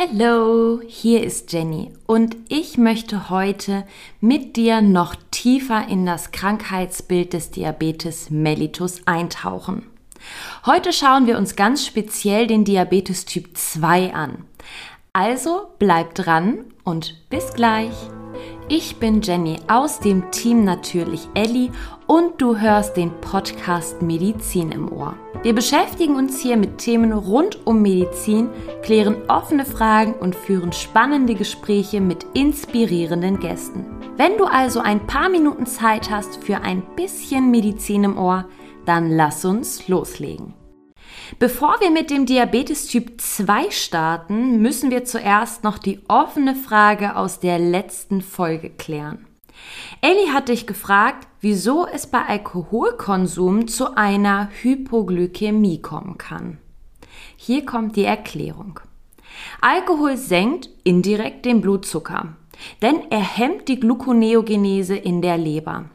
Hallo, hier ist Jenny und ich möchte heute mit dir noch tiefer in das Krankheitsbild des Diabetes mellitus eintauchen. Heute schauen wir uns ganz speziell den Diabetes Typ 2 an. Also bleib dran und bis gleich. Ich bin Jenny aus dem Team Natürlich Ellie und du hörst den Podcast Medizin im Ohr. Wir beschäftigen uns hier mit Themen rund um Medizin, klären offene Fragen und führen spannende Gespräche mit inspirierenden Gästen. Wenn du also ein paar Minuten Zeit hast für ein bisschen Medizin im Ohr, dann lass uns loslegen. Bevor wir mit dem Diabetes Typ 2 starten, müssen wir zuerst noch die offene Frage aus der letzten Folge klären. Ellie hat dich gefragt, wieso es bei Alkoholkonsum zu einer Hypoglykämie kommen kann. Hier kommt die Erklärung. Alkohol senkt indirekt den Blutzucker, denn er hemmt die Gluconeogenese in der Leber.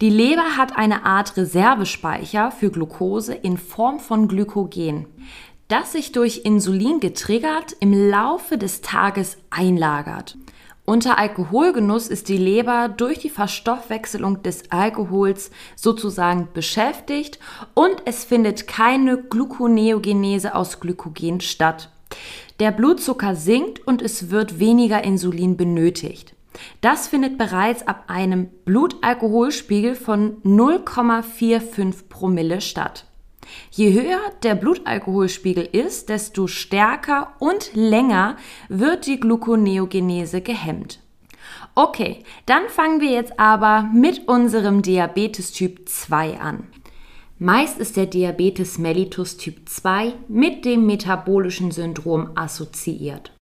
Die Leber hat eine Art Reservespeicher für Glucose in Form von Glykogen, das sich durch Insulin getriggert im Laufe des Tages einlagert. Unter Alkoholgenuss ist die Leber durch die Verstoffwechselung des Alkohols sozusagen beschäftigt und es findet keine Gluconeogenese aus Glykogen statt. Der Blutzucker sinkt und es wird weniger Insulin benötigt. Das findet bereits ab einem Blutalkoholspiegel von 0,45 Promille statt. Je höher der Blutalkoholspiegel ist, desto stärker und länger wird die Gluconeogenese gehemmt. Okay, dann fangen wir jetzt aber mit unserem Diabetes Typ 2 an. Meist ist der Diabetes mellitus Typ 2 mit dem metabolischen Syndrom assoziiert,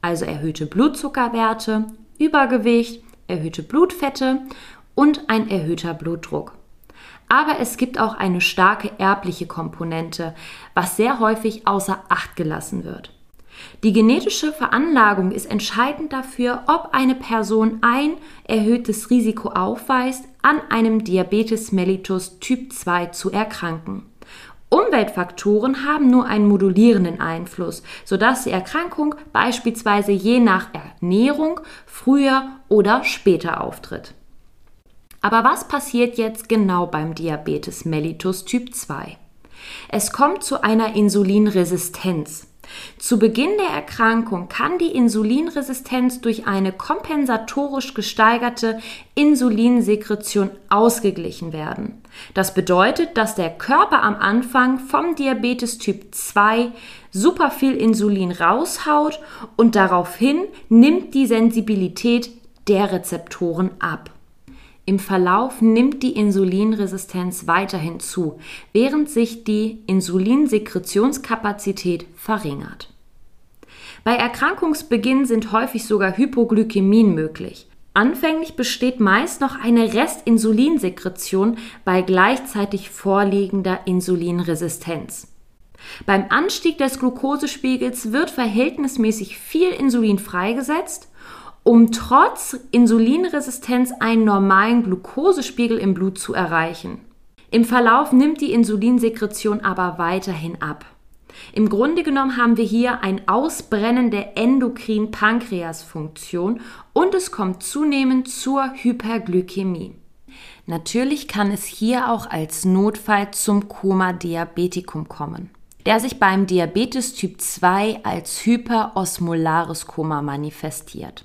also erhöhte Blutzuckerwerte Übergewicht, erhöhte Blutfette und ein erhöhter Blutdruck. Aber es gibt auch eine starke erbliche Komponente, was sehr häufig außer Acht gelassen wird. Die genetische Veranlagung ist entscheidend dafür, ob eine Person ein erhöhtes Risiko aufweist, an einem Diabetes mellitus Typ 2 zu erkranken. Umweltfaktoren haben nur einen modulierenden Einfluss, sodass die Erkrankung beispielsweise je nach Ernährung früher oder später auftritt. Aber was passiert jetzt genau beim Diabetes mellitus Typ 2? Es kommt zu einer Insulinresistenz. Zu Beginn der Erkrankung kann die Insulinresistenz durch eine kompensatorisch gesteigerte Insulinsekretion ausgeglichen werden. Das bedeutet, dass der Körper am Anfang vom Diabetes Typ 2 super viel Insulin raushaut und daraufhin nimmt die Sensibilität der Rezeptoren ab. Im Verlauf nimmt die Insulinresistenz weiterhin zu, während sich die Insulinsekretionskapazität verringert. Bei Erkrankungsbeginn sind häufig sogar Hypoglykämien möglich. Anfänglich besteht meist noch eine Restinsulinsekretion bei gleichzeitig vorliegender Insulinresistenz. Beim Anstieg des Glukosespiegels wird verhältnismäßig viel Insulin freigesetzt um trotz Insulinresistenz einen normalen Glukosespiegel im Blut zu erreichen. Im Verlauf nimmt die Insulinsekretion aber weiterhin ab. Im Grunde genommen haben wir hier ein Ausbrennen der Endokrin-Pankreas-Funktion und es kommt zunehmend zur Hyperglykämie. Natürlich kann es hier auch als Notfall zum Koma Diabetikum kommen, der sich beim Diabetes Typ 2 als hyperosmolares Koma manifestiert.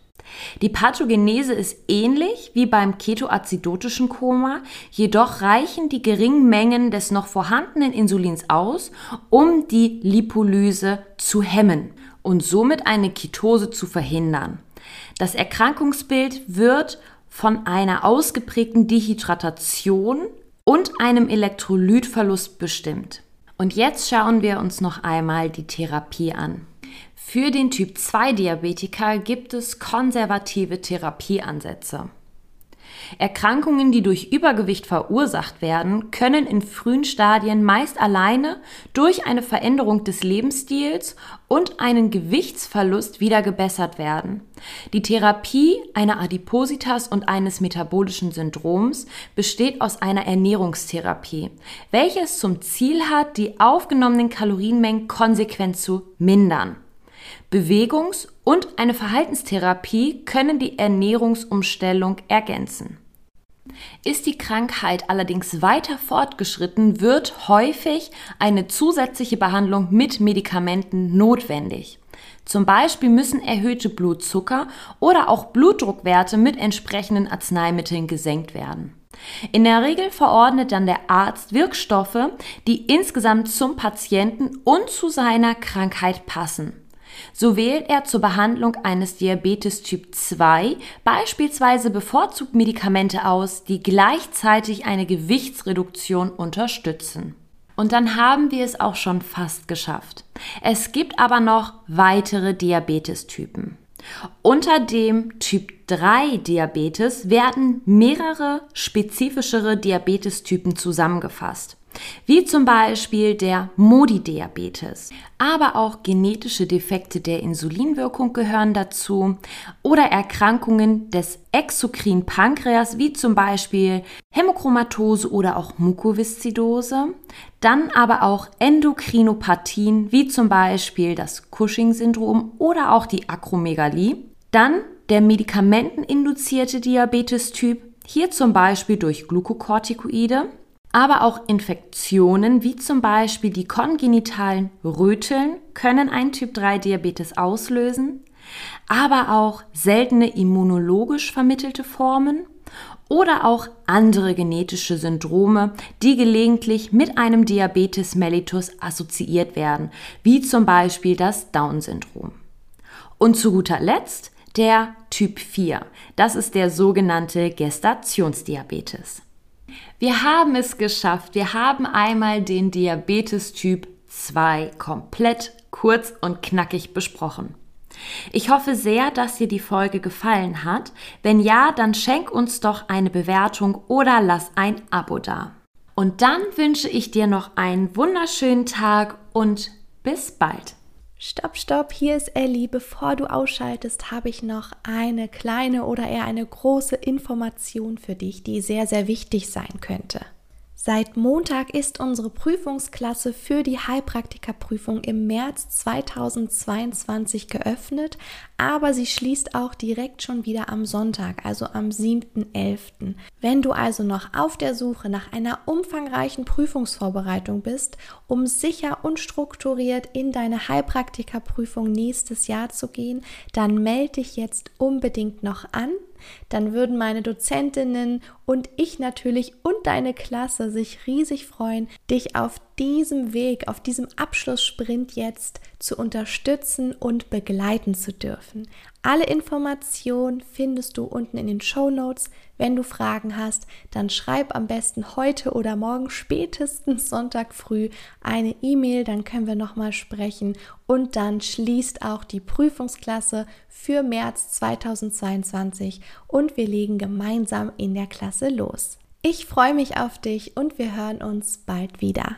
Die Pathogenese ist ähnlich wie beim ketoazidotischen Koma, jedoch reichen die geringen Mengen des noch vorhandenen Insulins aus, um die Lipolyse zu hemmen und somit eine Ketose zu verhindern. Das Erkrankungsbild wird von einer ausgeprägten Dehydratation und einem Elektrolytverlust bestimmt. Und jetzt schauen wir uns noch einmal die Therapie an. Für den Typ 2 Diabetiker gibt es konservative Therapieansätze. Erkrankungen, die durch Übergewicht verursacht werden, können in frühen Stadien meist alleine durch eine Veränderung des Lebensstils und einen Gewichtsverlust wieder gebessert werden. Die Therapie einer Adipositas und eines metabolischen Syndroms besteht aus einer Ernährungstherapie, welches zum Ziel hat, die aufgenommenen Kalorienmengen konsequent zu mindern. Bewegungs- und eine Verhaltenstherapie können die Ernährungsumstellung ergänzen. Ist die Krankheit allerdings weiter fortgeschritten, wird häufig eine zusätzliche Behandlung mit Medikamenten notwendig. Zum Beispiel müssen erhöhte Blutzucker oder auch Blutdruckwerte mit entsprechenden Arzneimitteln gesenkt werden. In der Regel verordnet dann der Arzt Wirkstoffe, die insgesamt zum Patienten und zu seiner Krankheit passen. So wählt er zur Behandlung eines Diabetes Typ 2 beispielsweise bevorzugt Medikamente aus, die gleichzeitig eine Gewichtsreduktion unterstützen. Und dann haben wir es auch schon fast geschafft. Es gibt aber noch weitere Diabetestypen. Unter dem Typ 3 Diabetes werden mehrere spezifischere Diabetestypen zusammengefasst wie zum Beispiel der Modi-Diabetes. Aber auch genetische Defekte der Insulinwirkung gehören dazu oder Erkrankungen des exokrinen Pankreas, wie zum Beispiel Hämochromatose oder auch Mukoviszidose. Dann aber auch Endokrinopathien, wie zum Beispiel das Cushing-Syndrom oder auch die Akromegalie. Dann der medikamenteninduzierte Diabetes-Typ, hier zum Beispiel durch Glukokortikoide aber auch Infektionen wie zum Beispiel die kongenitalen Röteln können einen Typ-3-Diabetes auslösen, aber auch seltene immunologisch vermittelte Formen oder auch andere genetische Syndrome, die gelegentlich mit einem Diabetes mellitus assoziiert werden, wie zum Beispiel das Down-Syndrom. Und zu guter Letzt der Typ 4. Das ist der sogenannte Gestationsdiabetes. Wir haben es geschafft. Wir haben einmal den Diabetes Typ 2 komplett kurz und knackig besprochen. Ich hoffe sehr, dass dir die Folge gefallen hat. Wenn ja, dann schenk uns doch eine Bewertung oder lass ein Abo da. Und dann wünsche ich dir noch einen wunderschönen Tag und bis bald. Stopp, stopp, hier ist Ellie. Bevor du ausschaltest, habe ich noch eine kleine oder eher eine große Information für dich, die sehr, sehr wichtig sein könnte. Seit Montag ist unsere Prüfungsklasse für die Heilpraktikerprüfung im März 2022 geöffnet, aber sie schließt auch direkt schon wieder am Sonntag, also am 7.11. Wenn du also noch auf der Suche nach einer umfangreichen Prüfungsvorbereitung bist, um sicher und strukturiert in deine Heilpraktikerprüfung nächstes Jahr zu gehen, dann melde dich jetzt unbedingt noch an dann würden meine Dozentinnen und ich natürlich und deine Klasse sich riesig freuen, dich auf diesem Weg, auf diesem Abschlusssprint jetzt zu unterstützen und begleiten zu dürfen. Alle Informationen findest du unten in den Show Notes. Wenn du Fragen hast, dann schreib am besten heute oder morgen spätestens Sonntag früh eine E-Mail, dann können wir nochmal sprechen und dann schließt auch die Prüfungsklasse für März 2022 und wir legen gemeinsam in der Klasse los. Ich freue mich auf dich und wir hören uns bald wieder.